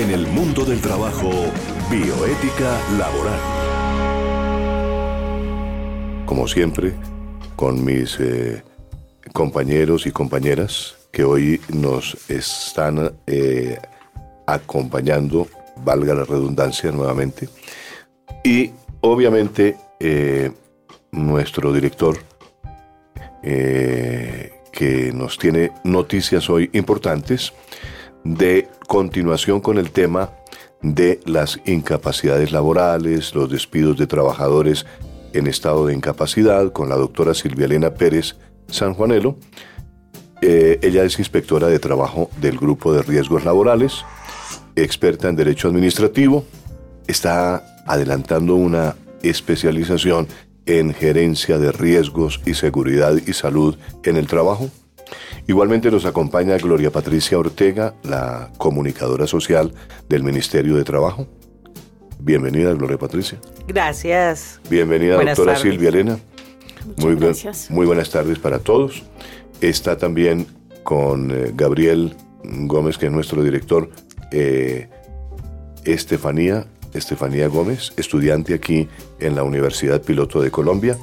En el mundo del trabajo, bioética laboral. Como siempre, con mis eh, compañeros y compañeras que hoy nos están eh, acompañando, valga la redundancia nuevamente, y obviamente eh, nuestro director, que nos tiene noticias hoy importantes de continuación con el tema de las incapacidades laborales, los despidos de trabajadores en estado de incapacidad, con la doctora Silvia Elena Pérez Sanjuanelo. Eh, ella es inspectora de trabajo del Grupo de Riesgos Laborales, experta en Derecho Administrativo, está adelantando una especialización en gerencia de riesgos y seguridad y salud en el trabajo. Igualmente nos acompaña Gloria Patricia Ortega, la comunicadora social del Ministerio de Trabajo. Bienvenida, Gloria Patricia. Gracias. Bienvenida, doctora Silvia Elena. muy, gracias. muy buenas tardes para todos. Está también con eh, Gabriel Gómez, que es nuestro director, eh, Estefanía, Estefanía Gómez, estudiante aquí en la Universidad Piloto de Colombia.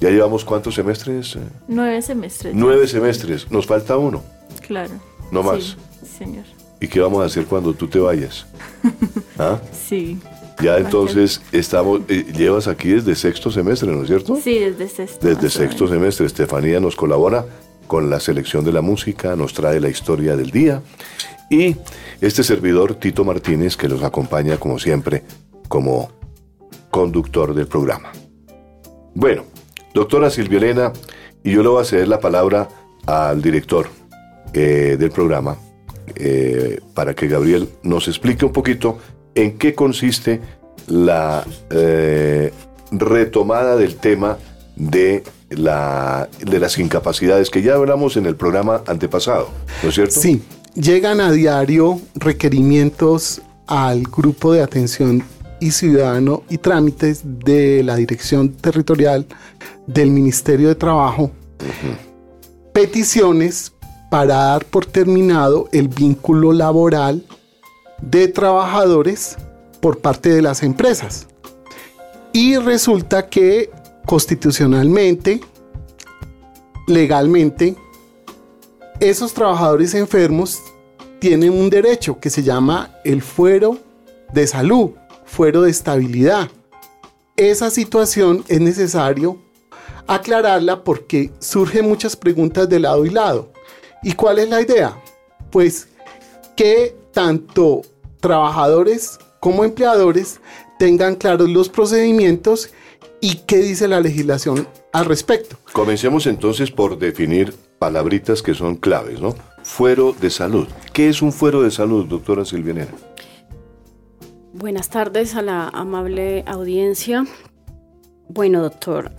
¿Ya llevamos cuántos semestres? Nueve semestres. Nueve semestres. Nos falta uno. Claro. No más. Sí, señor. ¿Y qué vamos a hacer cuando tú te vayas? ¿Ah? Sí. Ya entonces estamos, eh, llevas aquí desde sexto semestre, ¿no es cierto? Sí, desde sexto. Desde sexto semestre. Estefanía nos colabora con la selección de la música, nos trae la historia del día. Y este servidor, Tito Martínez, que nos acompaña como siempre como conductor del programa. Bueno, doctora Silvia Elena, y yo le voy a ceder la palabra al director eh, del programa eh, para que Gabriel nos explique un poquito en qué consiste la eh, retomada del tema de, la, de las incapacidades que ya hablamos en el programa antepasado, ¿no es cierto? Sí, llegan a diario requerimientos al grupo de atención y ciudadano y trámites de la Dirección Territorial del Ministerio de Trabajo, peticiones para dar por terminado el vínculo laboral de trabajadores por parte de las empresas. Y resulta que constitucionalmente, legalmente, esos trabajadores enfermos tienen un derecho que se llama el fuero de salud, fuero de estabilidad. Esa situación es necesario aclararla porque surgen muchas preguntas de lado y lado. ¿Y cuál es la idea? Pues que tanto trabajadores como empleadores tengan claros los procedimientos y qué dice la legislación al respecto. Comencemos entonces por definir palabritas que son claves, ¿no? Fuero de salud. ¿Qué es un fuero de salud, doctora Silvianera? Buenas tardes a la amable audiencia. Bueno, doctor,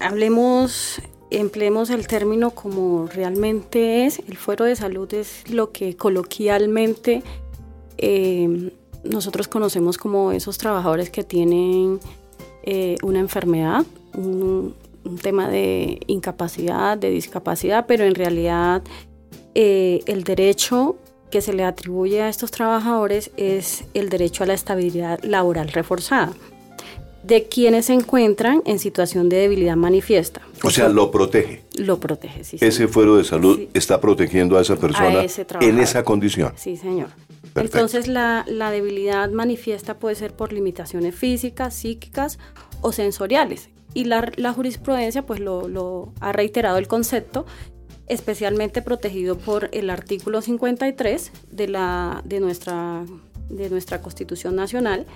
hablemos, empleemos el término como realmente es. El fuero de salud es lo que coloquialmente eh, nosotros conocemos como esos trabajadores que tienen eh, una enfermedad, un, tema de incapacidad, de discapacidad, pero en realidad eh, el derecho que se le atribuye a estos trabajadores es el derecho a la estabilidad laboral reforzada de quienes se encuentran en situación de debilidad manifiesta. O sea, lo protege. Lo protege, sí. Ese fuero de salud está protegiendo a esa persona en esa condición. Sí, señor. Entonces la, debilidad manifiesta puede ser por limitaciones físicas, psíquicas o sensoriales. Y la, jurisprudencia pues lo, ha reiterado el concepto, especialmente protegido por el artículo 53 de, la, de, nuestra, de nuestra Constitución Nacional,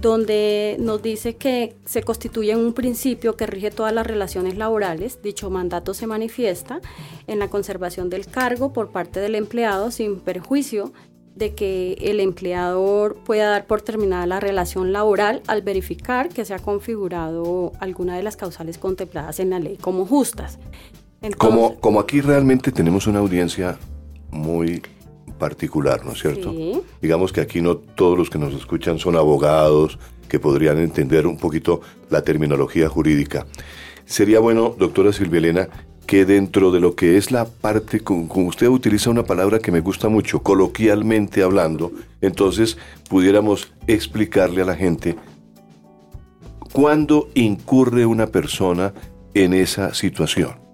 donde nos dice que se constituye un principio que rige todas las relaciones laborales. Dicho mandato se manifiesta en la conservación del cargo por parte del empleado sin perjuicio de que el empleador pueda dar por terminada la relación laboral al verificar que se ha configurado alguna de las causales contempladas en la ley como justas. como, como aquí realmente tenemos una audiencia muy particular, ¿no es cierto? Digamos que aquí no todos los que nos escuchan son abogados que podrían entender un poquito la terminología jurídica. Sería bueno, doctora Silvia Elena, que dentro de lo que es la parte, como usted utiliza una palabra que me gusta mucho, coloquialmente hablando, entonces pudiéramos explicarle a la gente cuándo incurre una persona en esa situación.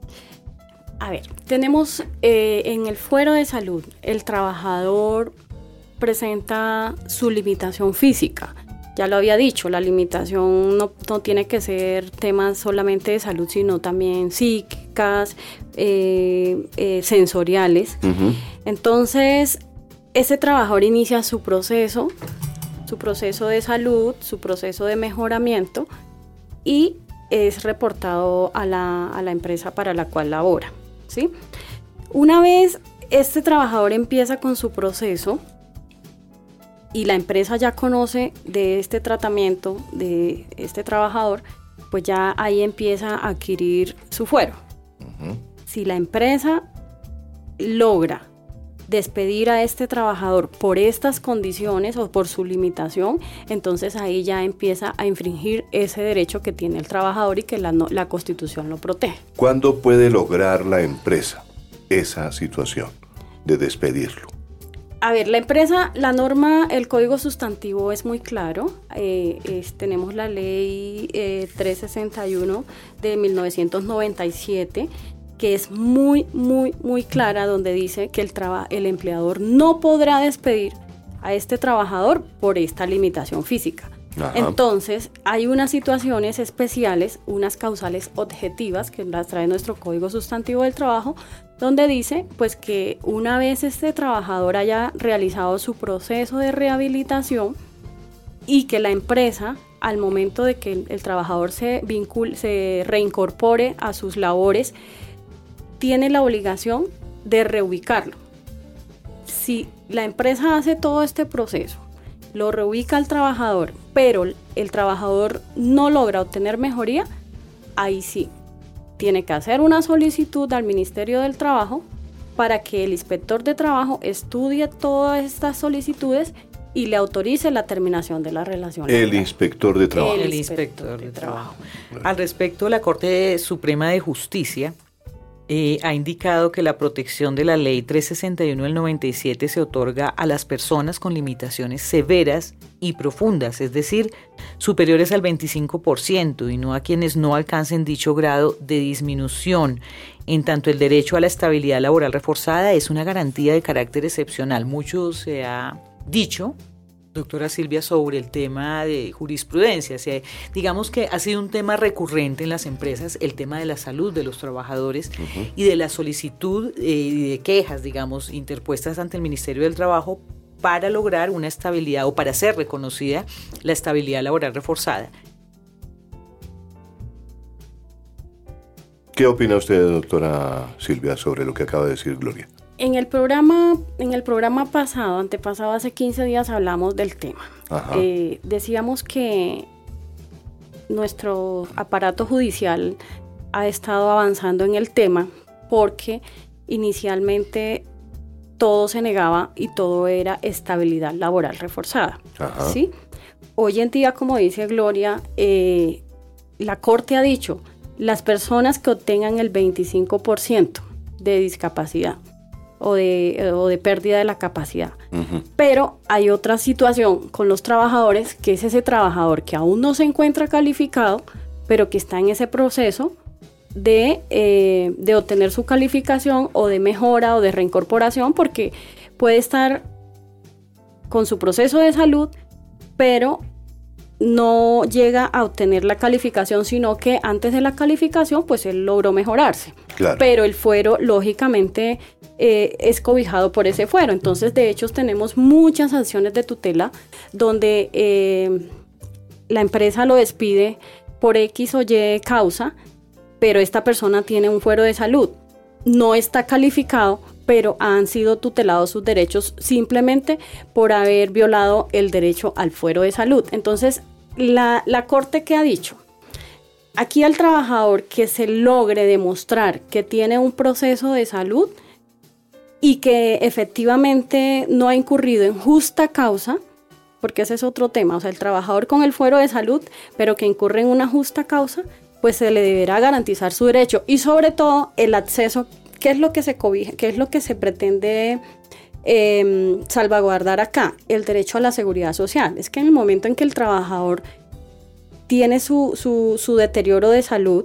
A ver, tenemos eh, en el fuero de salud, el trabajador presenta su limitación física. Ya lo había dicho, la limitación no, tiene que ser temas solamente de salud, sino también psíquicas, eh, eh, sensoriales. Entonces, ese trabajador inicia su proceso, su proceso de salud, su proceso de mejoramiento y es reportado a la, a la empresa para la cual labora. ¿Sí? Una vez este trabajador empieza con su proceso, y la empresa ya conoce de este tratamiento de este trabajador, pues ya ahí empieza a adquirir su fuero. Si la empresa logra despedir a este trabajador por estas condiciones o por su limitación, entonces ahí ya empieza a infringir ese derecho que tiene el trabajador y que la, la Constitución lo protege. ¿Cuándo puede lograr la empresa esa situación de despedirlo? A ver, la empresa, la norma, el código sustantivo es muy claro. Eh, tenemos la ley 361 eh, de 1997 que es muy, muy, muy clara, donde dice que el, el empleador no podrá despedir a este trabajador por esta limitación física. Entonces, hay unas situaciones especiales, unas causales objetivas que las trae nuestro Código Sustantivo del Trabajo, donde dice pues que una vez este trabajador haya realizado su proceso de rehabilitación y que la empresa al momento de que el, trabajador se vincule, se reincorpore a sus labores, tiene la obligación de reubicarlo. Si la empresa hace todo este proceso, lo reubica al trabajador, pero el trabajador no logra obtener mejoría, ahí sí, tiene que hacer una solicitud al Ministerio del Trabajo para que el inspector de trabajo estudie todas estas solicitudes y le autorice la terminación de la relación. El inspector de trabajo. El, inspector, de, trabajo. Al respecto, la Corte Suprema de Justicia eh, ha indicado que la protección de la ley 361 del 97 se otorga a las personas con limitaciones severas y profundas, es decir, superiores al 25% y no a quienes no alcancen dicho grado de disminución. En tanto, el derecho a la estabilidad laboral reforzada es una garantía de carácter excepcional. Mucho se ha dicho doctora Silvia, sobre el tema de jurisprudencia. digamos que ha sido un tema recurrente en las empresas, el tema de la salud de los trabajadores y de la solicitud eh, de quejas, digamos, interpuestas ante el Ministerio del Trabajo para lograr una estabilidad o para ser reconocida la estabilidad laboral reforzada. ¿Qué opina usted, doctora Silvia, sobre lo que acaba de decir Gloria? En el programa, en el programa pasado, antepasado, hace 15 días hablamos del tema. Eh, decíamos que nuestro aparato judicial ha estado avanzando en el tema porque inicialmente todo se negaba y todo era estabilidad laboral reforzada. ¿sí? Hoy en día, como dice Gloria, eh, la Corte ha dicho, las personas que obtengan el 25% de discapacidad o de, o de pérdida de la capacidad. Pero hay otra situación con los trabajadores, que es ese trabajador que aún no se encuentra calificado, pero que está en ese proceso de, eh, de obtener su calificación o de mejora o de reincorporación, porque puede estar con su proceso de salud, pero no llega a obtener la calificación, sino que antes de la calificación, pues él logró mejorarse. Pero el fuero, lógicamente, eh, es cobijado por ese fuero. Entonces, de hecho, tenemos muchas sanciones de tutela donde eh, la empresa lo despide por X o Y causa, pero esta persona tiene un fuero de salud. No está calificado, pero han sido tutelados sus derechos simplemente por haber violado el derecho al fuero de salud. Entonces, la, Corte que ha dicho, aquí al trabajador que se logre demostrar que tiene un proceso de salud y que efectivamente no ha incurrido en justa causa, porque ese es otro tema, o sea, el trabajador con el fuero de salud, pero que incurre en una justa causa, pues se le deberá garantizar su derecho y sobre todo el acceso, ¿qué es lo que se cobija, qué es lo que se pretende em, salvaguardar acá? El derecho a la seguridad social. Es que en el momento en que el trabajador tiene su, su, deterioro de salud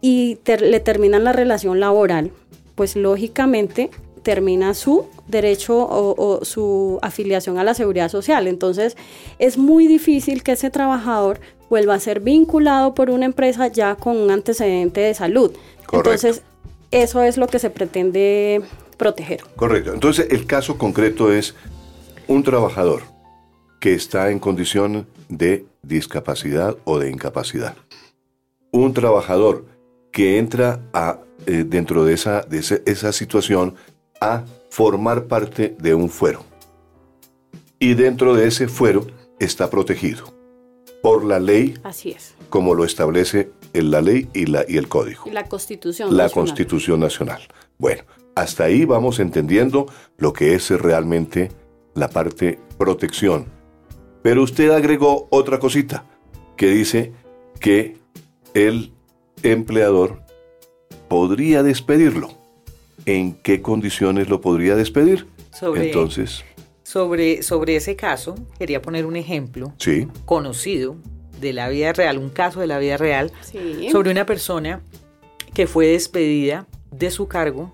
y le terminan la relación laboral, pues lógicamente termina su derecho o, su afiliación a la seguridad social. Entonces es muy difícil que ese trabajador vuelva a ser vinculado por una empresa ya con un antecedente de salud. Entonces eso es lo que se pretende proteger. Correcto. Entonces el caso concreto es un trabajador que está en condición de discapacidad o de incapacidad. Un trabajador que entra a, eh, dentro de, esa, de esa situación a formar parte de un fuero. Y dentro de ese fuero está protegido por la ley. Así es. Como lo establece la ley y, la, y el código. Y la Constitución La Constitución Nacional. Bueno, hasta ahí vamos entendiendo lo que es realmente la parte protección pero usted agregó otra cosita que dice que el empleador podría despedirlo. ¿En qué condiciones lo podría despedir? Sobre, Entonces, sobre, sobre ese caso, quería poner un ejemplo conocido de la vida real, un caso de la vida real, sobre una persona que fue despedida de su cargo,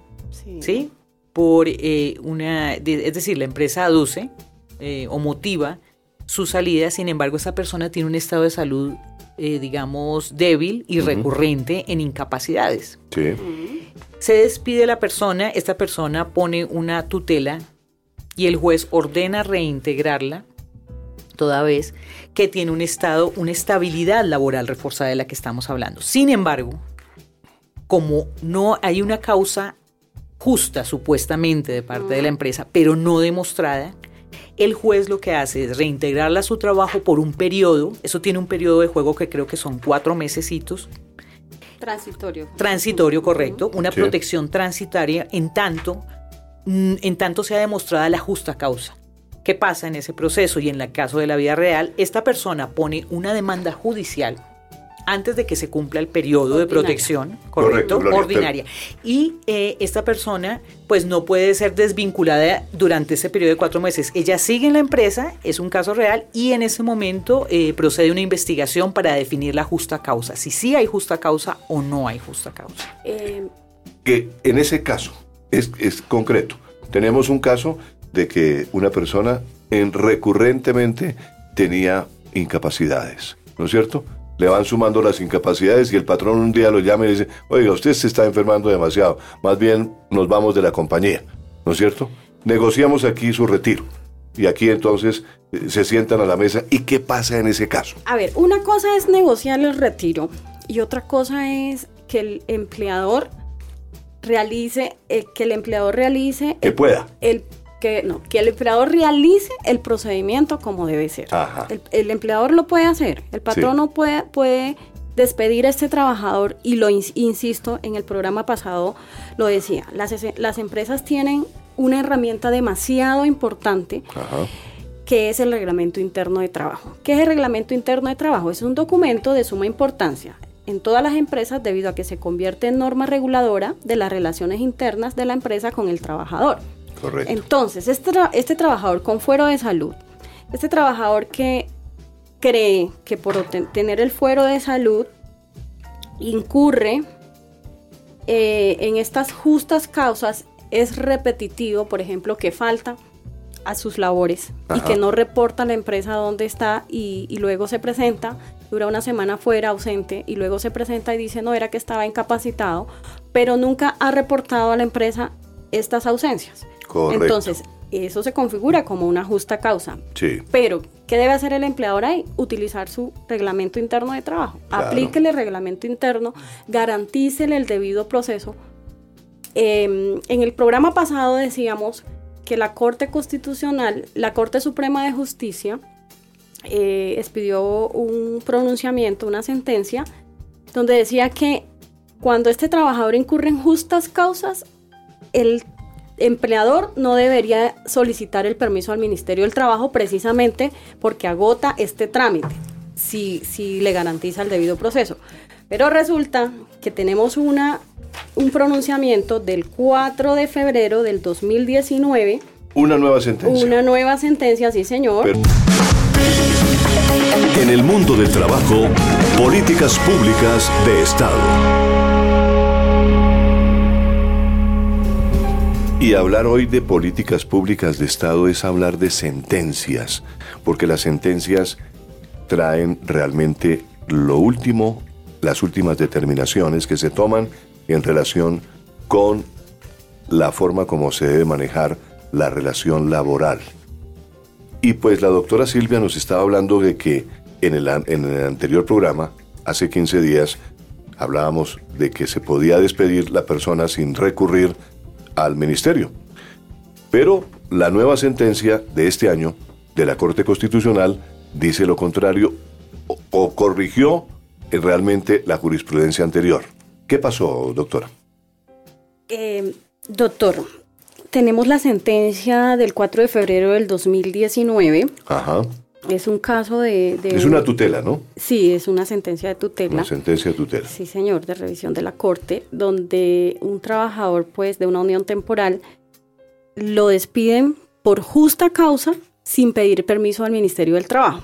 sí. Por eh, una, es decir, la empresa aduce eh, o motiva su salida, sin embargo, esa persona tiene un estado de salud, eh, digamos, débil y recurrente en incapacidades. Sí. Se despide la persona, esta persona pone una tutela y el juez ordena reintegrarla, toda vez que tiene un estado, una estabilidad laboral reforzada de la que estamos hablando. Sin embargo, como no hay una causa justa supuestamente de parte de la empresa, pero no demostrada, el juez lo que hace es reintegrarla a su trabajo por un periodo, eso tiene un periodo de juego que creo que son cuatro mesecitos. Transitorio. Transitorio, correcto, una protección transitaria en tanto, mm, en tanto sea demostrada la justa causa. ¿Qué pasa en ese proceso? Y en el caso de la vida real, esta persona pone una demanda judicial antes de que se cumpla el periodo de protección, correcto, ordinaria. Y eh, esta persona, pues no puede ser desvinculada durante ese periodo de cuatro meses. Ella sigue en la empresa, es un caso real, y en ese momento eh, procede una investigación para definir la justa causa, si sí hay justa causa o no hay justa causa. Eh, que en ese caso es, es concreto. Tenemos un caso de que una persona en recurrentemente tenía incapacidades, ¿no es cierto? Le van sumando las incapacidades y el patrón un día lo llama y dice, oiga, usted se está enfermando demasiado, más bien nos vamos de la compañía, ¿no es cierto? Negociamos aquí su retiro. Y aquí entonces eh, se sientan a la mesa. ¿Y qué pasa en ese caso? A ver, una cosa es negociar el retiro y otra cosa es que el empleador realice, eh, que el empleador realice... Que pueda. El que, no, que el empleador realice el procedimiento como debe ser. El, empleador lo puede hacer, el patrón no puede, puede despedir a este trabajador y lo insisto, en el programa pasado lo decía, las, las empresas tienen una herramienta demasiado importante. que es el reglamento interno de trabajo. ¿Qué es el reglamento interno de trabajo? Es un documento de suma importancia en todas las empresas debido a que se convierte en norma reguladora de las relaciones internas de la empresa con el trabajador. Entonces, este, este trabajador con fuero de salud, este trabajador que cree que por tener el fuero de salud incurre eh, en estas justas causas, es repetitivo, por ejemplo, que falta a sus labores y que no reporta a la empresa dónde está y, y, luego se presenta, dura una semana fuera ausente y luego se presenta y dice no era que estaba incapacitado, pero nunca ha reportado a la empresa estas ausencias. Entonces, eso se configura como una justa causa. Sí. Pero, ¿qué debe hacer el empleador ahí? Utilizar su reglamento interno de trabajo. Aplíquele el reglamento interno, garantícele el debido proceso. Em, en el programa pasado decíamos que la Corte Constitucional, la Corte Suprema de Justicia, eh, expidió un pronunciamiento, una sentencia, donde decía que cuando este trabajador incurre en justas causas, el empleador no debería solicitar el permiso al Ministerio del Trabajo precisamente porque agota este trámite, si, si le garantiza el debido proceso. Pero resulta que tenemos una, un pronunciamiento del 4 de febrero del 2019. Una nueva sentencia. Una nueva sentencia, sí, señor. En el mundo del trabajo, políticas públicas de Estado. Y hablar hoy de políticas públicas de Estado es hablar de sentencias, porque las sentencias traen realmente lo último, las últimas determinaciones que se toman en relación con la forma como se debe manejar la relación laboral. Y pues la doctora Silvia nos estaba hablando de que en el, en el anterior programa, hace 15 días, hablábamos de que se podía despedir la persona sin recurrir al ministerio. Pero la nueva sentencia de este año de la Corte Constitucional dice lo contrario o, corrigió realmente la jurisprudencia anterior. ¿Qué pasó, doctora? Eh, doctor, tenemos la sentencia del 4 de febrero del 2019. Ajá. Es un caso de, Es una tutela, ¿no? Sí, es una sentencia de tutela. Una sentencia de tutela. Sí, señor, de revisión de la Corte, donde un trabajador, pues, de una unión temporal, lo despiden por justa causa sin pedir permiso al Ministerio del Trabajo.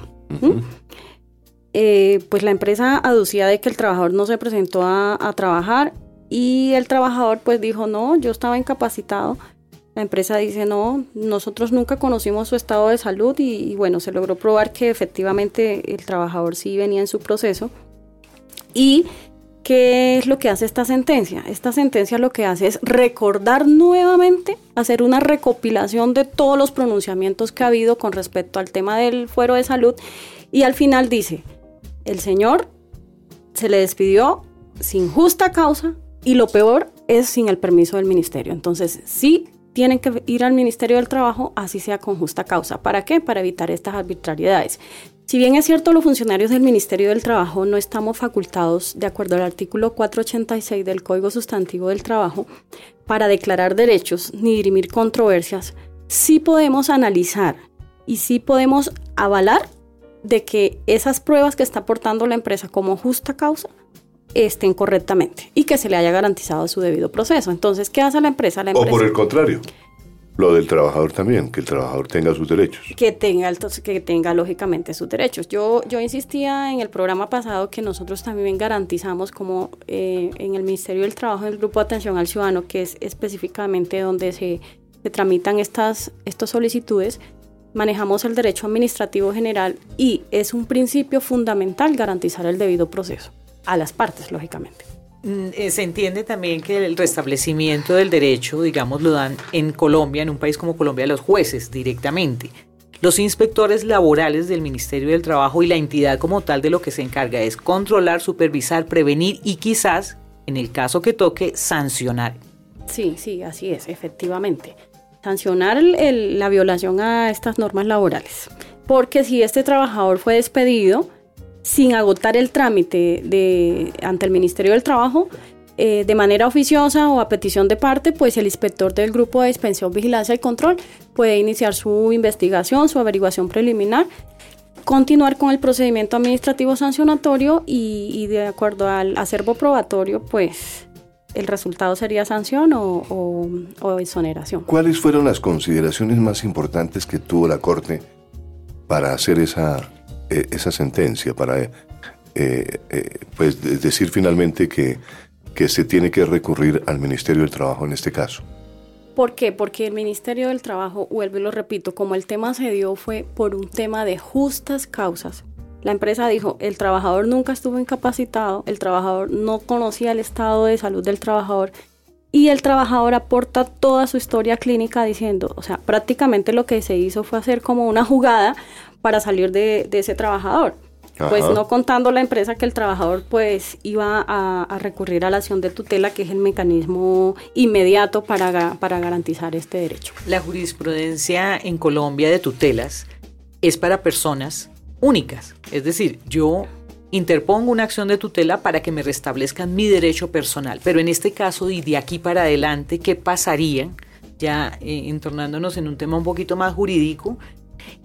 Eh, pues la empresa aducía de que el trabajador no se presentó a, a trabajar y el trabajador pues dijo, no, yo estaba incapacitado la empresa dice, no, nosotros nunca conocimos su estado de salud y, bueno, se logró probar que efectivamente el trabajador sí venía en su proceso. ¿Y qué es lo que hace esta sentencia? Esta sentencia lo que hace es recordar nuevamente, hacer una recopilación de todos los pronunciamientos que ha habido con respecto al tema del fuero de salud y al final dice, el señor se le despidió sin justa causa y lo peor es sin el permiso del ministerio. Entonces, sí tienen que ir al Ministerio del Trabajo, así sea con justa causa. ¿Para qué? Para evitar estas arbitrariedades. Si bien es cierto, los funcionarios del Ministerio del Trabajo no estamos facultados, de acuerdo al artículo 486 del Código Sustantivo del Trabajo, para declarar derechos ni dirimir controversias, sí podemos analizar y sí podemos avalar de que esas pruebas que está aportando la empresa como justa causa estén correctamente y que se le haya garantizado su debido proceso. Entonces, ¿qué hace la empresa? La o por el contrario, lo del trabajador también, que el trabajador tenga sus derechos. Que tenga, que tenga lógicamente sus derechos. Yo, yo insistía en el programa pasado que nosotros también garantizamos como eh, en el Ministerio del Trabajo, en el Grupo de Atención al Ciudadano, que es específicamente donde se, se tramitan estas, estas solicitudes, manejamos el derecho administrativo general y es un principio fundamental garantizar el debido proceso a las partes, lógicamente. Mm, eh, se entiende también que el restablecimiento del derecho, digamos, lo dan en Colombia, en un país como Colombia, los jueces directamente. Los inspectores laborales del Ministerio del Trabajo y la entidad como tal de lo que se encarga es controlar, supervisar, prevenir y quizás, en el caso que toque, sancionar. Sí, sí, así es, efectivamente. Sancionar la violación a estas normas laborales. Porque si este trabajador fue despedido, sin agotar el trámite ante el Ministerio del Trabajo, eh, de manera oficiosa o a petición de parte, pues el inspector del Grupo de Dispensión, Vigilancia y Control puede iniciar su investigación, su averiguación preliminar, continuar con el procedimiento administrativo sancionatorio y, de acuerdo al acervo probatorio, pues el resultado sería sanción o, exoneración. ¿Cuáles fueron las consideraciones más importantes que tuvo la Corte para hacer esa esa sentencia para eh, eh, pues decir finalmente que, que se tiene que recurrir al Ministerio del Trabajo en este caso. ¿Por qué? Porque el Ministerio del Trabajo, vuelvo y lo repito, como el tema se dio fue por un tema de justas causas. La empresa dijo, el trabajador nunca estuvo incapacitado, el trabajador no conocía el estado de salud del trabajador y el trabajador aporta toda su historia clínica diciendo, o sea, prácticamente lo que se hizo fue hacer como una jugada para salir de, ese trabajador. Pues no contando la empresa que el trabajador pues iba a, recurrir a la acción de tutela, que es el mecanismo inmediato para, para garantizar este derecho. La jurisprudencia en Colombia de tutelas es para personas únicas. Es decir, yo interpongo una acción de tutela para que me restablezcan mi derecho personal. Pero en este caso, y de aquí para adelante, ¿qué pasaría? Ya eh, entornándonos en un tema un poquito más jurídico,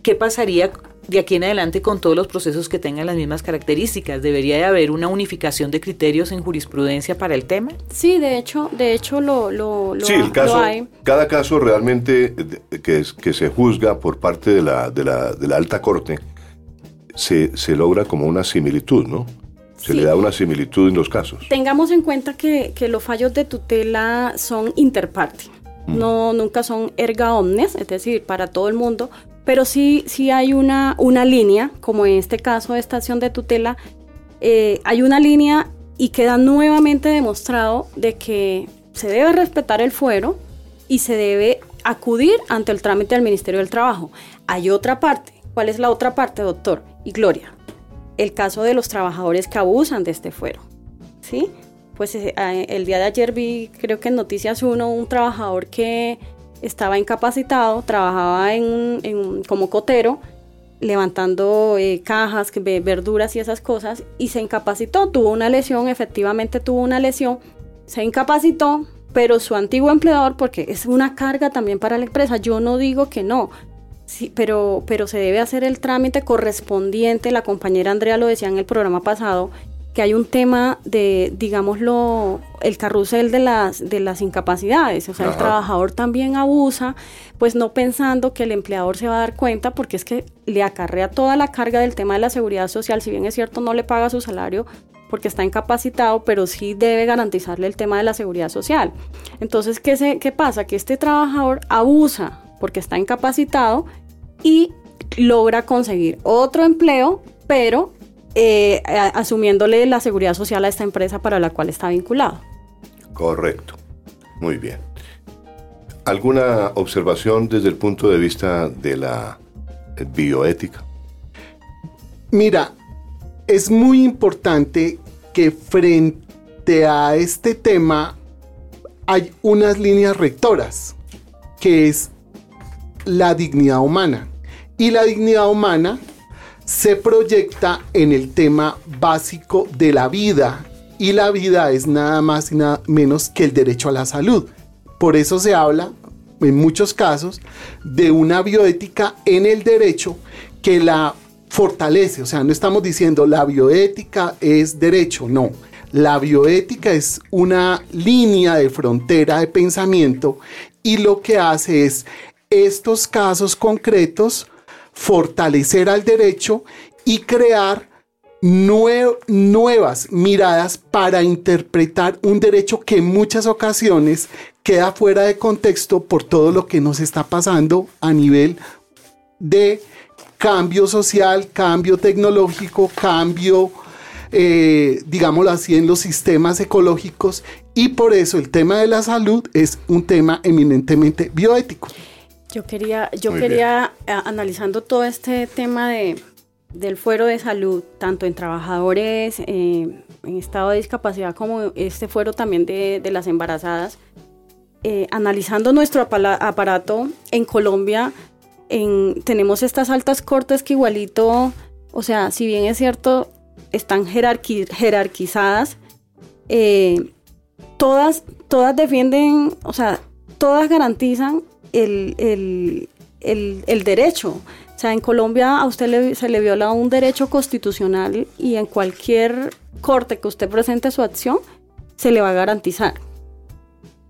¿qué pasaría de aquí en adelante con todos los procesos que tengan las mismas características? ¿Debería de haber una unificación de criterios en jurisprudencia para el tema? Sí, de hecho, de hecho lo, lo, sí, el caso, hay. Cada caso realmente que, que se juzga por parte de la, de la, de la alta corte se, se logra como una similitud, ¿no? Se le da una similitud en los casos. Tengamos en cuenta que, que los fallos de tutela son interparte. Mm. No, nunca son erga omnes, es decir, para todo el mundo, pero sí, sí hay una, una línea, como en este caso de estación de tutela, eh, hay una línea y queda nuevamente demostrado de que se debe respetar el fuero y se debe acudir ante el trámite del Ministerio del Trabajo. Hay otra parte. ¿Cuál es la otra parte, doctor? Y Gloria. El caso de los trabajadores que abusan de este fuero. ¿Sí? Pues eh, el día de ayer vi, creo que en Noticias 1, un trabajador que estaba incapacitado, trabajaba en, como cotero, levantando eh, cajas, verduras y esas cosas, y se incapacitó, tuvo una lesión, efectivamente tuvo una lesión, se incapacitó, pero su antiguo empleador, porque es una carga también para la empresa, yo no digo que no, sí, pero, pero se debe hacer el trámite correspondiente, la compañera Andrea lo decía en el programa pasado, que hay un tema de, digámoslo, el carrusel de las, de las incapacidades. O sea, el trabajador también abusa, pues no pensando que el empleador se va a dar cuenta, porque es que le acarrea toda la carga del tema de la seguridad social. Si bien es cierto, no le paga su salario porque está incapacitado, pero sí debe garantizarle el tema de la seguridad social. Entonces, ¿qué, se, qué pasa? Que este trabajador abusa porque está incapacitado y logra conseguir otro empleo, pero eh, asumiéndole la seguridad social a esta empresa para la cual está vinculado. Correcto. Muy bien. ¿Alguna observación desde el punto de vista de la bioética? Mira, es muy importante que frente a este tema hay unas líneas rectoras, que es la dignidad humana. Y la dignidad humana se proyecta en el tema básico de la vida y la vida es nada más y nada menos que el derecho a la salud. Por eso se habla en muchos casos de una bioética en el derecho que la fortalece. O sea, no estamos diciendo la bioética es derecho, no. La bioética es una línea de frontera de pensamiento y lo que hace es estos casos concretos fortalecer al derecho y crear nuevas miradas para interpretar un derecho que en muchas ocasiones queda fuera de contexto por todo lo que nos está pasando a nivel de cambio social, cambio tecnológico, cambio, eh, digámoslo así, en los sistemas ecológicos y por eso el tema de la salud es un tema eminentemente bioético. Yo quería, yo quería analizando todo este tema de, del fuero de salud, tanto en trabajadores eh, en estado de discapacidad como este fuero también de, las embarazadas, eh, analizando nuestro aparato en Colombia, en, tenemos estas altas cortes que igualito, o sea, si bien es cierto, están jerarquizadas, eh, todas, todas defienden, o sea, todas garantizan el, derecho. O sea, en Colombia a usted se le viola un derecho constitucional y en cualquier corte que usted presente su acción, se le va a garantizar.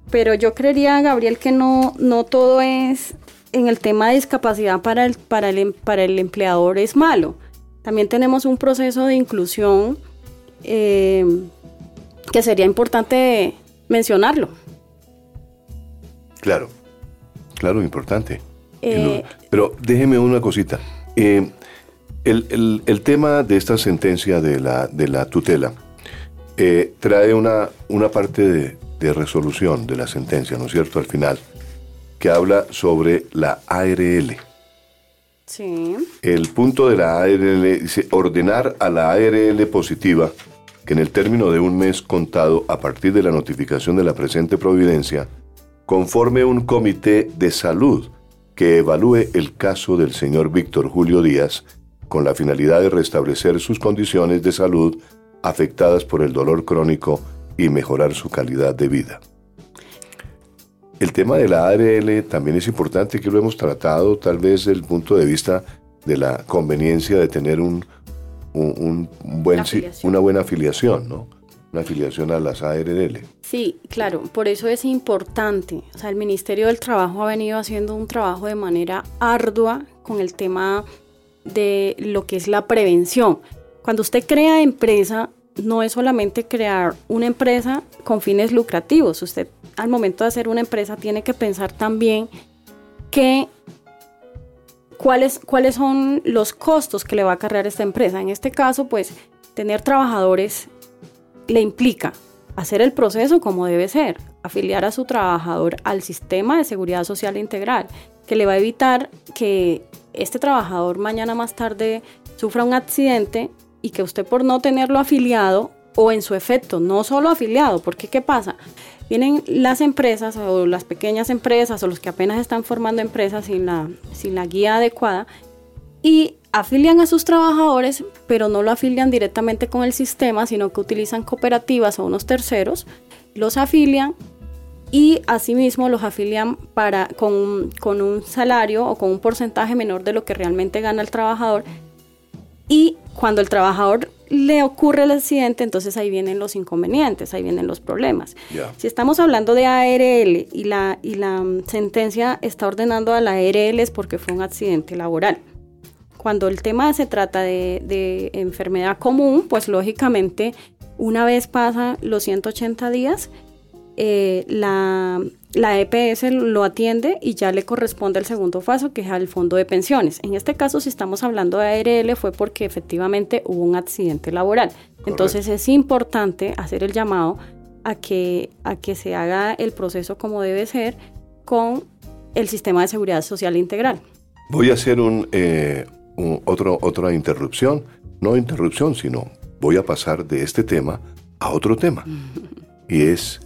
Pero yo creería, Gabriel, que no, no todo es en el tema de discapacidad para el, para, el, para el empleador es malo. También tenemos un proceso de inclusión eh, que sería importante mencionarlo. Claro. Claro, importante. Eh, pero déjeme una cosita. Eh, el, tema de esta sentencia de la, de la tutela eh, trae una, una parte de, de, resolución de la sentencia, ¿no es cierto? Al final, que habla sobre la ARL. Sí. El punto de la ARL dice ordenar a la ARL positiva que en el término de un mes contado a partir de la notificación de la presente providencia, conforme un comité de salud que evalúe el caso del señor Víctor Julio Díaz con la finalidad de restablecer sus condiciones de salud afectadas por el dolor crónico y mejorar su calidad de vida. El tema de la ARL también es importante que lo hemos tratado tal vez desde el punto de vista de la conveniencia de tener un, un, buen, una buena afiliación, ¿no? Una afiliación a las ARL. Sí, claro, por eso es importante. O sea, el Ministerio del Trabajo ha venido haciendo un trabajo de manera ardua con el tema de lo que es la prevención. Cuando usted crea empresa, no es solamente crear una empresa con fines lucrativos. Usted al momento de hacer una empresa tiene que pensar también que cuáles, cuáles son los costos que le va a cargar esta empresa. En este caso, pues tener trabajadores le implica hacer el proceso como debe ser, afiliar a su trabajador al sistema de seguridad social integral, que le va a evitar que este trabajador mañana más tarde sufra un accidente y que usted por no tenerlo afiliado o en su efecto no solo afiliado, porque ¿qué pasa? Vienen las empresas o las pequeñas empresas o los que apenas están formando empresas sin la, sin la guía adecuada y afilian a sus trabajadores, pero no lo afilian directamente con el sistema, sino que utilizan cooperativas o unos terceros, los afilian y asimismo los afilian para, con, con un salario o con un porcentaje menor de lo que realmente gana el trabajador. Y cuando el trabajador le ocurre el accidente, entonces ahí vienen los inconvenientes, ahí vienen los problemas. Si estamos hablando de ARL y la, y la mm, sentencia está ordenando a la ARL es porque fue un accidente laboral. Cuando el tema se trata de, de enfermedad común, pues lógicamente una vez pasa los 180 días, eh, la, la EPS lo atiende y ya le corresponde el segundo paso, que es al fondo de pensiones. En este caso, si estamos hablando de ARL, fue porque efectivamente hubo un accidente laboral. Entonces es importante hacer el llamado a que, a que se haga el proceso como debe ser con el sistema de seguridad social integral. Voy a hacer un, eh, otro, otra interrupción, no interrupción, sino voy a pasar de este tema a otro tema. y es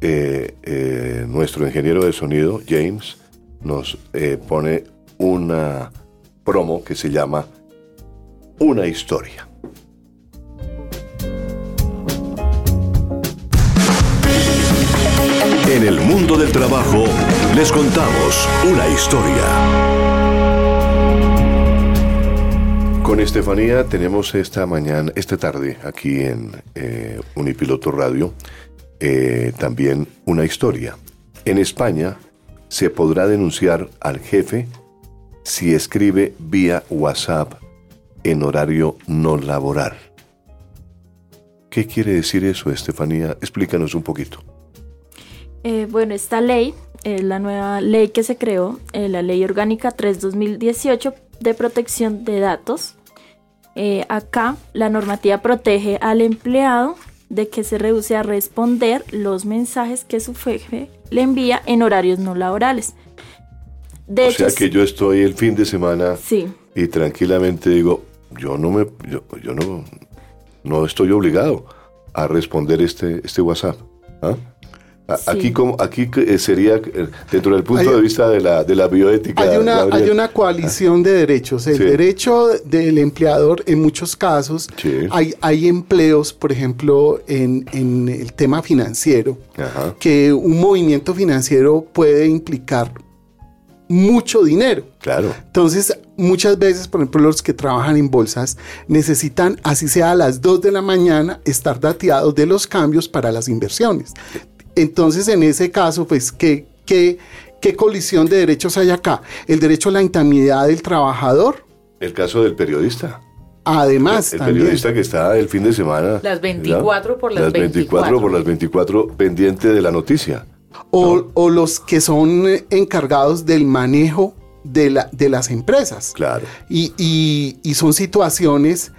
eh, eh, nuestro ingeniero de sonido, James, nos eh, pone una promo que se llama Una historia. En el mundo del trabajo les contamos una historia. Con Estefanía tenemos esta mañana, esta tarde, aquí en Unipiloto Radio, eh, también una historia. En España se podrá denunciar al jefe si escribe vía WhatsApp en horario no laboral. ¿Qué quiere decir eso, Estefanía? Explícanos un poquito. Eh, bueno, esta ley es la nueva ley que se creó, eh, la Ley Orgánica 3-2018 de protección de datos. Acá la normativa protege al empleado de que se reduce a responder los mensajes que su jefe le envía en horarios no laborales. De o sea que yo estoy el fin de semana y tranquilamente digo, yo no me, yo, no, no estoy obligado a responder este, este WhatsApp. ¿ah? Aquí, como, aquí eh, sería, eh, dentro del punto de vista de la, de la bioética. Hay una, hay una coalición de derechos. El derecho del empleador, en muchos casos, hay, hay empleos, por ejemplo, en, en el tema financiero, que un movimiento financiero puede implicar mucho dinero. Claro. Entonces, muchas veces, por ejemplo, los que trabajan en bolsas necesitan, así sea a las 2 de la mañana, estar dateados de los cambios para las inversiones. Entonces, en ese caso, pues, ¿qué, qué, qué colisión de derechos hay acá? El derecho a la intimidad del trabajador. El caso del periodista. Además, el, periodista que está el fin de semana. Las 24 por las, las 24. por las 24 pendiente de la noticia. O, o, los que son encargados del manejo de, la, de las empresas. Claro. Y, y, y son situaciones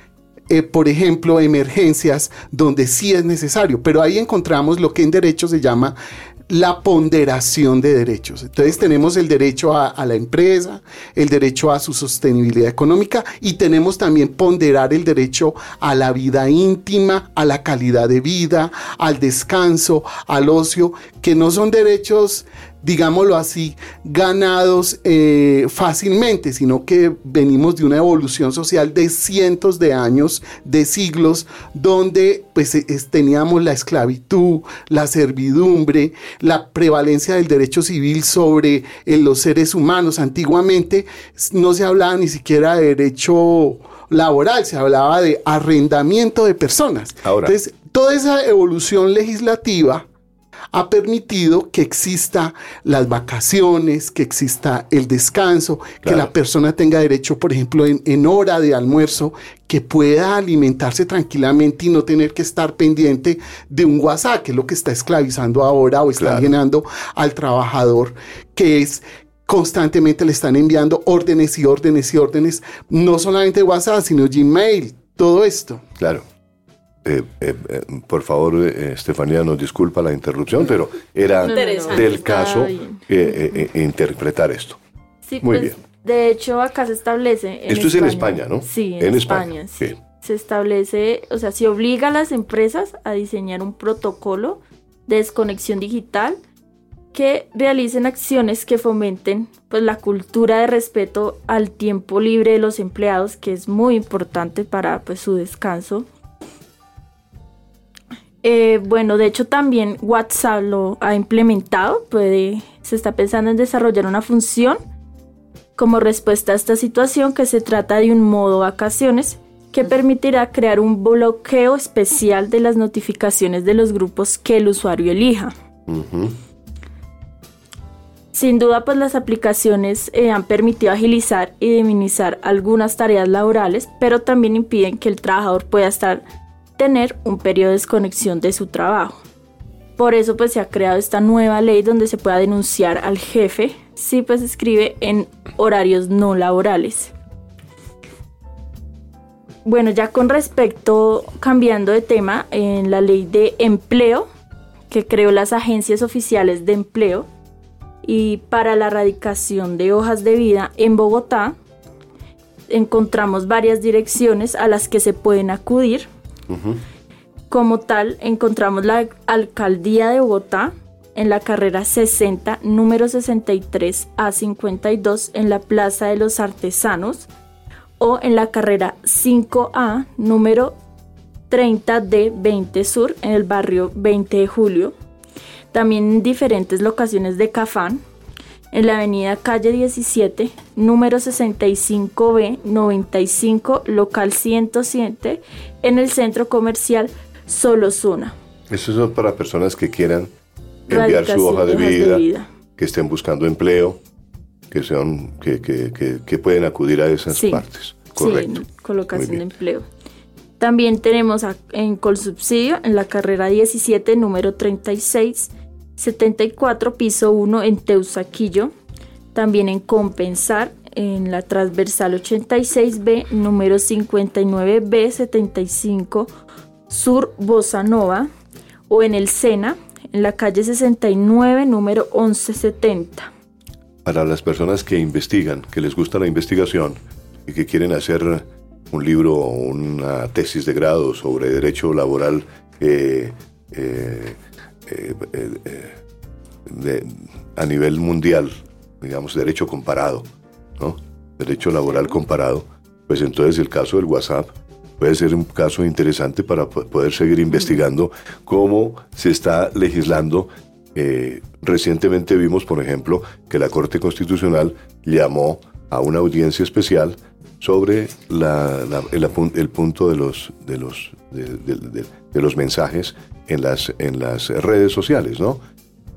eh, por ejemplo, emergencias donde sí es necesario, pero ahí encontramos lo que en derecho se llama la ponderación de derechos. Entonces tenemos el derecho a, la empresa, el derecho a su sostenibilidad económica y tenemos también ponderar el derecho a la vida íntima, a la calidad de vida, al descanso, al ocio, que no son derechos digámoslo así, ganados eh, fácilmente, sino que venimos de una evolución social de cientos de años, de siglos, donde pues teníamos la esclavitud, la servidumbre, la prevalencia del derecho civil sobre eh, los seres humanos. Antiguamente no se hablaba ni siquiera de derecho laboral, se hablaba de arrendamiento de personas. Entonces, toda esa evolución legislativa ha permitido que exista las vacaciones, que exista el descanso, que la persona tenga derecho, por ejemplo, en, hora de almuerzo, que pueda alimentarse tranquilamente y no tener que estar pendiente de un WhatsApp, que es lo que está esclavizando ahora o está llenando al trabajador, que es constantemente le están enviando órdenes y órdenes y órdenes, no solamente WhatsApp, sino Gmail, todo esto. Claro. Eh, eh, eh, por favor, Estefanía, nos disculpa la interrupción, pero era del caso interpretar esto. Sí, Muy pues, bien. De hecho, acá se establece. esto es en España, ¿no? Sí, en, España. sí. Se establece, o sea, se obliga a las empresas a diseñar un protocolo de desconexión digital que realicen acciones que fomenten pues, la cultura de respeto al tiempo libre de los empleados, que es muy importante para pues, su descanso eh, bueno, de hecho también WhatsApp lo ha implementado, puede, se está pensando en desarrollar una función como respuesta a esta situación que se trata de un modo vacaciones que permitirá crear un bloqueo especial de las notificaciones de los grupos que el usuario elija. Sin duda, pues las aplicaciones eh, han permitido agilizar y minimizar algunas tareas laborales, pero también impiden que el trabajador pueda estar tener un periodo de desconexión de su trabajo. Por eso pues se ha creado esta nueva ley donde se pueda denunciar al jefe si pues escribe en horarios no laborales. Bueno, ya con respecto, cambiando de tema, en la ley de empleo, que creó las agencias oficiales de empleo, y para la erradicación de hojas de vida en Bogotá, encontramos varias direcciones a las que se pueden acudir como tal, encontramos la alcaldía de Bogotá en la carrera 60, número 63 a 52 en la Plaza de los Artesanos o en la carrera 5A, número 30 d 20 Sur en el barrio 20 de Julio. También en diferentes locaciones de Cafán, en la avenida Calle 17, número 65B 95, local 107, en el centro comercial Solo Zona. Eso es para personas que quieran enviar su hoja de vida, que estén buscando empleo, que, sean, que, que, pueden acudir a esas partes. Correcto. Sí, colocación de empleo. También tenemos en Colsubsidio, en la carrera 17, número 36, 74, piso 1 en Teusaquillo. También en Compensar, en la transversal 86B, número 59B 75 Sur Bossa Nova, o en el Sena, en la calle 69, número 1170. Para las personas que investigan, que les gusta la investigación y que quieren hacer un libro o una tesis de grado sobre derecho laboral eh, eh, a nivel mundial, digamos, derecho comparado, ¿no? Derecho laboral comparado, pues entonces el caso del WhatsApp puede ser un caso interesante para poder seguir investigando cómo se está legislando. Eh, recientemente vimos, por ejemplo, que la Corte Constitucional llamó a una audiencia especial sobre el, punto de los, de los, de, los mensajes en las, en las redes sociales, ¿no?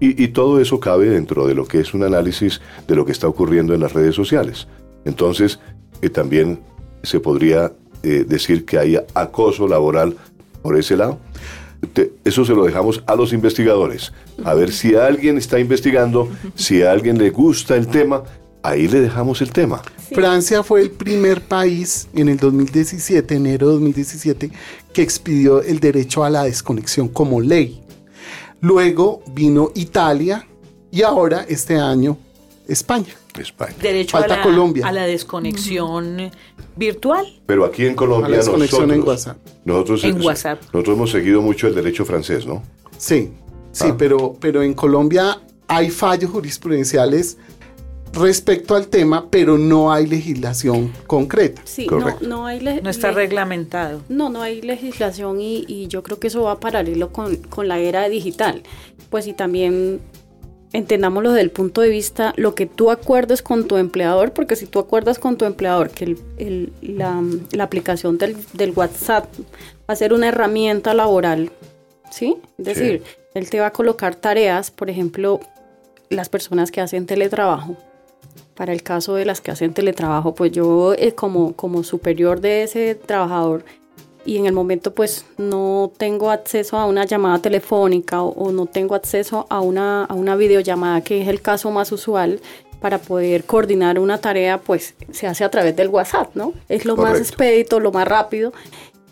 Y, todo eso cabe dentro de lo que es un análisis de lo que está ocurriendo en las redes sociales. Entonces, eh, también se podría eh, decir que hay acoso laboral por ese lado. eso se lo dejamos a los investigadores. A ver si alguien está investigando, si a alguien le gusta el tema, ahí le dejamos el tema. Francia fue el primer país en el 2017, enero de 2017, que expidió el derecho a la desconexión como ley. Luego vino Italia y ahora este año España. España. Derecho a la, Colombia. a la desconexión virtual. Pero aquí en Colombia nosotros, en WhatsApp. Nosotros, en WhatsApp. nosotros hemos seguido mucho el derecho francés, ¿no? Sí, sí, ah. pero, pero en Colombia hay fallos jurisprudenciales respecto al tema, pero no hay legislación concreta. Sí, no, no, hay no está reglamentado. No, no hay legislación y, y, yo creo que eso va paralelo con, con la era digital. Pues y también entendámoslo desde el punto de vista lo que tú acuerdes con tu empleador, porque si tú acuerdas con tu empleador que el, la, la, aplicación del, del, WhatsApp va a ser una herramienta laboral, ¿sí? Es decir, él te va a colocar tareas, por ejemplo, las personas que hacen teletrabajo. Para el caso de las que hacen teletrabajo, pues yo eh, como, como superior de ese trabajador y en el momento pues no tengo acceso a una llamada telefónica o, no tengo acceso a una, a una videollamada, que es el caso más usual, para poder coordinar una tarea, pues se hace a través del WhatsApp, ¿no? Es lo más expedito, lo más rápido.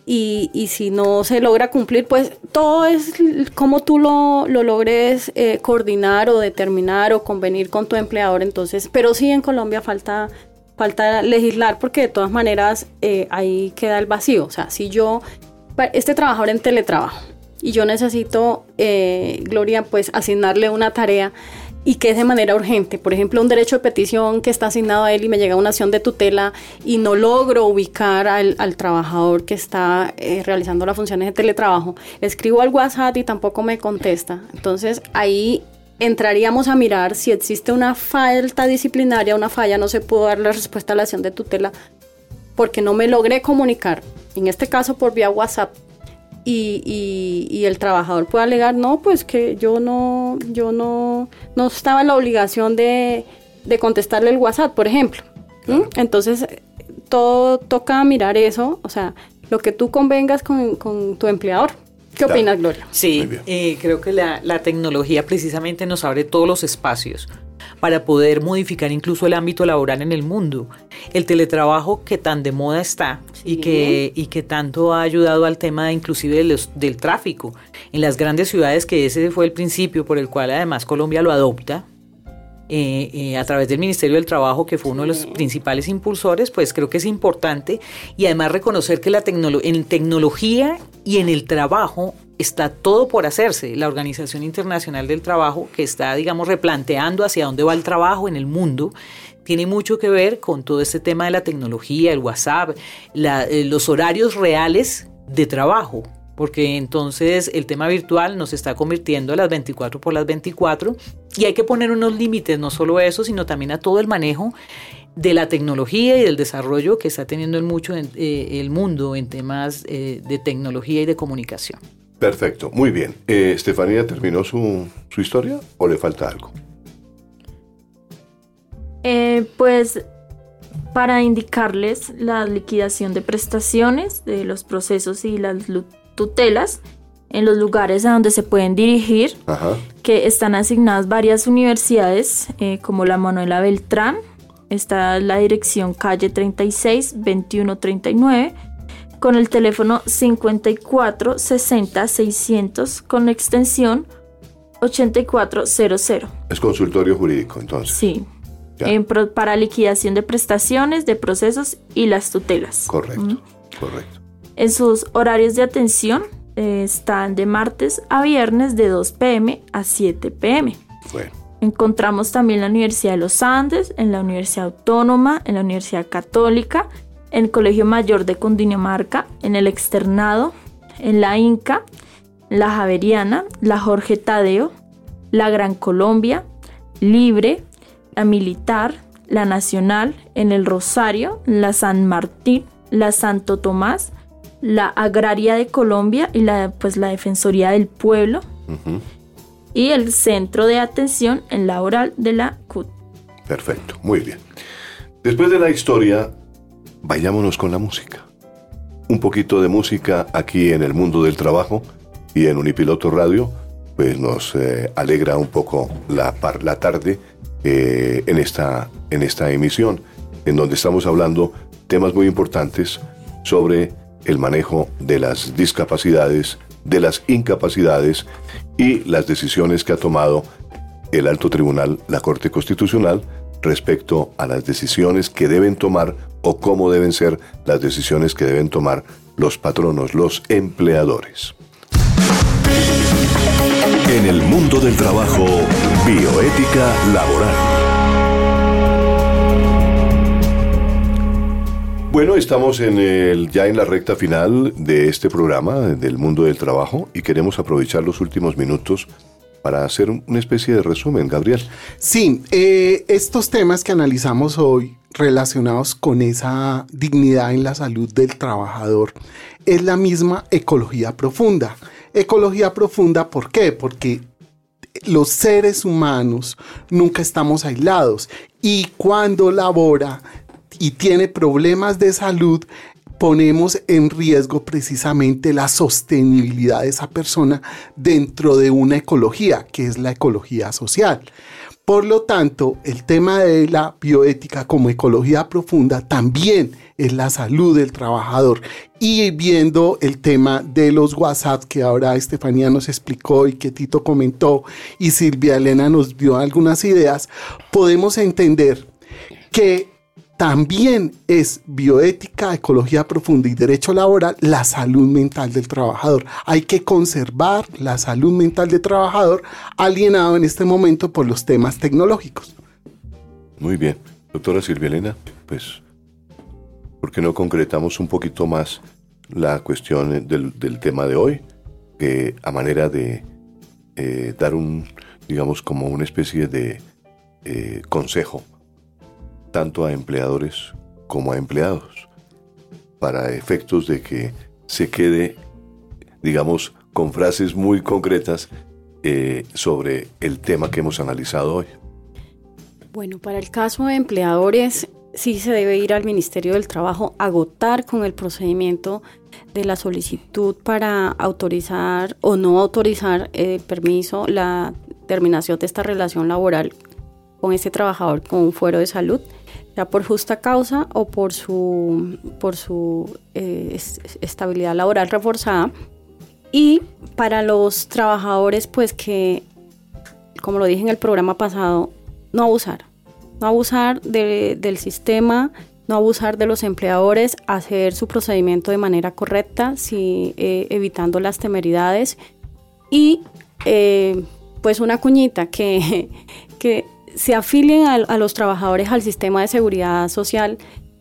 Y, si no se logra cumplir, pues todo es como tú lo, lo logres eh, coordinar o determinar o convenir con tu empleador. Entonces, pero sí en Colombia falta falta legislar porque de todas maneras eh, ahí queda el vacío. O sea, si yo, este trabajador en teletrabajo y yo necesito, eh, Gloria, pues asignarle una tarea y que es de manera urgente. Por ejemplo, un derecho de petición que está asignado a él y me llega una acción de tutela y no logro ubicar al, trabajador que está eh, realizando las funciones de teletrabajo. escribo al WhatsApp y tampoco me contesta. Entonces ahí entraríamos a mirar si existe una falta disciplinaria, una falla, no se pudo dar la respuesta a la acción de tutela porque no me logré comunicar, en este caso por vía WhatsApp, y, el trabajador puede alegar, no, pues que yo no, yo no, no estaba en la obligación de, contestarle el WhatsApp, por ejemplo. Entonces, todo toca mirar eso, o sea, lo que tú convengas con, con tu empleador. ¿Qué opinas, Gloria? Sí, eh, creo que la, tecnología precisamente nos abre todos los espacios para poder modificar incluso el ámbito laboral en el mundo. El teletrabajo que tan de moda está y, que, y que tanto ha ayudado al tema inclusive del tráfico. En las grandes ciudades, que ese fue el principio por el cual además Colombia lo adopta, eh, eh, a través del Ministerio del Trabajo, que fue uno de los principales impulsores, pues creo que es importante y además reconocer que la en tecnología y en el trabajo está todo por hacerse. La Organización Internacional del Trabajo, que está, digamos, replanteando hacia dónde va el trabajo en el mundo, tiene mucho que ver con todo este tema de la tecnología, el WhatsApp, eh, los horarios reales de trabajo porque entonces el tema virtual nos está convirtiendo a las 24 por las 24 y hay que poner unos límites, no solo a eso, sino también a todo el manejo de la tecnología y del desarrollo que está teniendo en mucho eh, el mundo en temas eh, de tecnología y de comunicación. Perfecto, muy bien. Eh, Estefanía, ¿terminó su, su, historia o le falta algo? pues para indicarles la liquidación de prestaciones de los procesos y las tutelas en los lugares a donde se pueden dirigir, que están asignadas varias universidades, eh, como la Manuela Beltrán, está la dirección calle 36 2139 con el teléfono 54 60 600 con extensión 8400. Es consultorio jurídico, entonces. Sí. para liquidación de prestaciones, de procesos y las tutelas. Correcto, correcto. En sus horarios de atención eh, están de martes a viernes de 2 pm a 7 pm. Encontramos también la Universidad de los Andes, en la Universidad Autónoma, en la Universidad Católica, en el Colegio Mayor de Cundinamarca, en el Externado, en la Inca, la Javeriana, la Jorge Tadeo, la Gran Colombia, Libre, la Militar, la Nacional, en el Rosario, la San Martín, la Santo Tomás, la Agraria de Colombia y la, pues, la Defensoría del Pueblo y el Centro de Atención en Laboral de la CUT. Perfecto, muy bien. Después de la historia, vayámonos con la música. Un poquito de música aquí en el mundo del trabajo y en Unipiloto Radio, pues nos eh, alegra un poco la, la tarde eh, en, esta, en esta emisión, en donde estamos hablando temas muy importantes sobre el manejo de las discapacidades, de las incapacidades y las decisiones que ha tomado el alto tribunal, la Corte Constitucional, respecto a las decisiones que deben tomar o cómo deben ser las decisiones que deben tomar los patronos, los empleadores. En el mundo del trabajo, bioética laboral. Bueno, estamos en el, ya en la recta final de este programa del mundo del trabajo y queremos aprovechar los últimos minutos para hacer una especie de resumen, Gabriel. Sí, eh, estos temas que analizamos hoy relacionados con esa dignidad en la salud del trabajador es la misma ecología profunda. Ecología profunda, ¿por qué? Porque los seres humanos nunca estamos aislados y cuando labora y tiene problemas de salud, ponemos en riesgo precisamente la sostenibilidad de esa persona dentro de una ecología, que es la ecología social. Por lo tanto, el tema de la bioética como ecología profunda también es la salud del trabajador. Y viendo el tema de los WhatsApp que ahora Estefanía nos explicó y que Tito comentó y Silvia Elena nos dio algunas ideas, podemos entender que también es bioética, ecología profunda y derecho laboral la salud mental del trabajador. Hay que conservar la salud mental del trabajador alienado en este momento por los temas tecnológicos. Muy bien. Doctora Silvia Elena, pues, ¿por qué no concretamos un poquito más la cuestión del, tema de hoy? Que a manera de eh, dar un, digamos, como una especie de eh, consejo tanto a empleadores como a empleados, para efectos de que se quede, digamos, con frases muy concretas eh, sobre el tema que hemos analizado hoy. Bueno, para el caso de empleadores, sí se debe ir al Ministerio del Trabajo, agotar con el procedimiento de la solicitud para autorizar o no autorizar el permiso, la terminación de esta relación laboral con este trabajador con un fuero de salud ya por justa causa o por su, por su eh, estabilidad laboral reforzada. Y para los trabajadores, pues que, como lo dije en el programa pasado, no abusar. No abusar del sistema, no abusar de los empleadores, hacer su procedimiento de manera correcta, si, eh, evitando las temeridades. Y eh, pues una cuñita que, que se afilien a, los trabajadores al sistema de seguridad social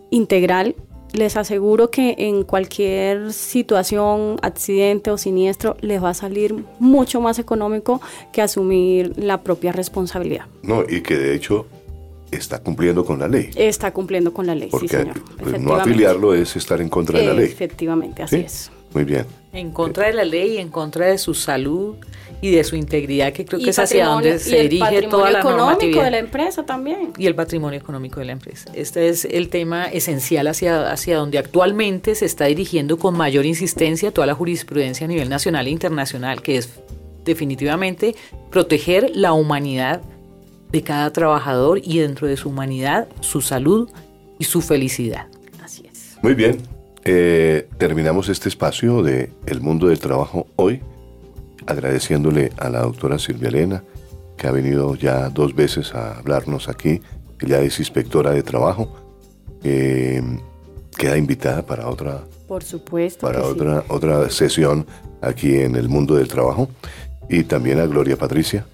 integral, les aseguro que en cualquier situación, accidente o siniestro, les va a salir mucho más económico que asumir la propia responsabilidad. No, y que de hecho está cumpliendo con la ley. Está cumpliendo con la ley, sí, señor. No afiliarlo es estar en contra de la ley. Efectivamente, así es. Muy bien. En contra de la ley, en contra de su salud, y de su integridad, que creo que es hacia donde se dirige toda la normatividad. de la empresa también. Y el patrimonio económico de la empresa. Este es el tema esencial hacia, hacia donde actualmente se está dirigiendo con mayor insistencia toda la jurisprudencia a nivel nacional e internacional, que es definitivamente proteger la humanidad de cada trabajador y dentro de su humanidad su salud y su felicidad. Así es. Muy bien. Eh, terminamos este espacio de El Mundo del Trabajo hoy agradeciéndole a la doctora Silvia Elena, que ha venido ya dos veces a hablarnos aquí. Ella es inspectora de trabajo. queda invitada para otra, Por supuesto para otra, otra sesión aquí en el mundo del trabajo. Y también a Gloria Patricia.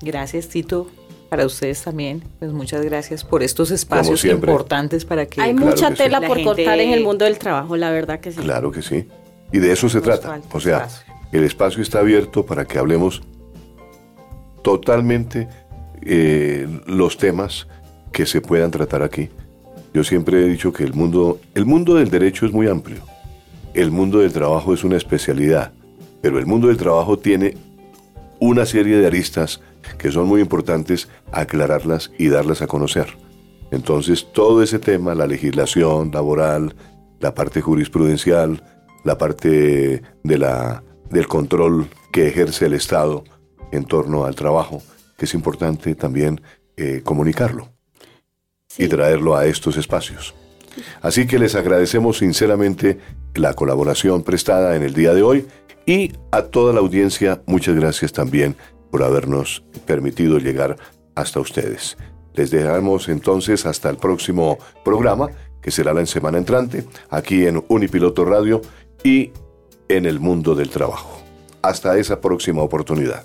Gracias, Tito. Para ustedes también, pues muchas gracias por estos espacios importantes para que... Hay mucha tela por cortar en el mundo del trabajo, la verdad que sí. Claro que sí. Y de eso se trata. O sea, el espacio está abierto para que hablemos totalmente eh, los temas que se puedan tratar aquí. Yo siempre he dicho que el mundo, el mundo del derecho es muy amplio. El mundo del trabajo es una especialidad, pero el mundo del trabajo tiene una serie de aristas que son muy importantes aclararlas y darlas a conocer. Entonces, todo ese tema, la legislación laboral, la parte jurisprudencial, la parte de la del control que ejerce el Estado en torno al trabajo, que es importante también eh, comunicarlo y traerlo a estos espacios. Así que les agradecemos sinceramente la colaboración prestada en el día de hoy y a toda la audiencia muchas gracias también por habernos permitido llegar hasta ustedes. Les dejamos entonces hasta el próximo programa, que será la semana entrante, aquí en Unipiloto Radio y en el mundo del trabajo. Hasta esa próxima oportunidad.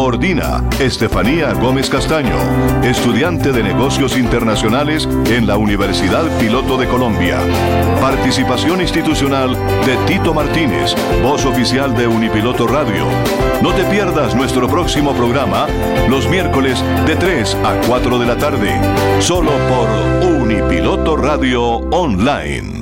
Coordina Estefanía Gómez Castaño, estudiante de negocios internacionales en la Universidad Piloto de Colombia. Participación institucional de Tito Martínez, voz oficial de Unipiloto Radio. No te pierdas nuestro próximo programa los miércoles de 3 a 4 de la tarde, solo por Unipiloto Radio Online.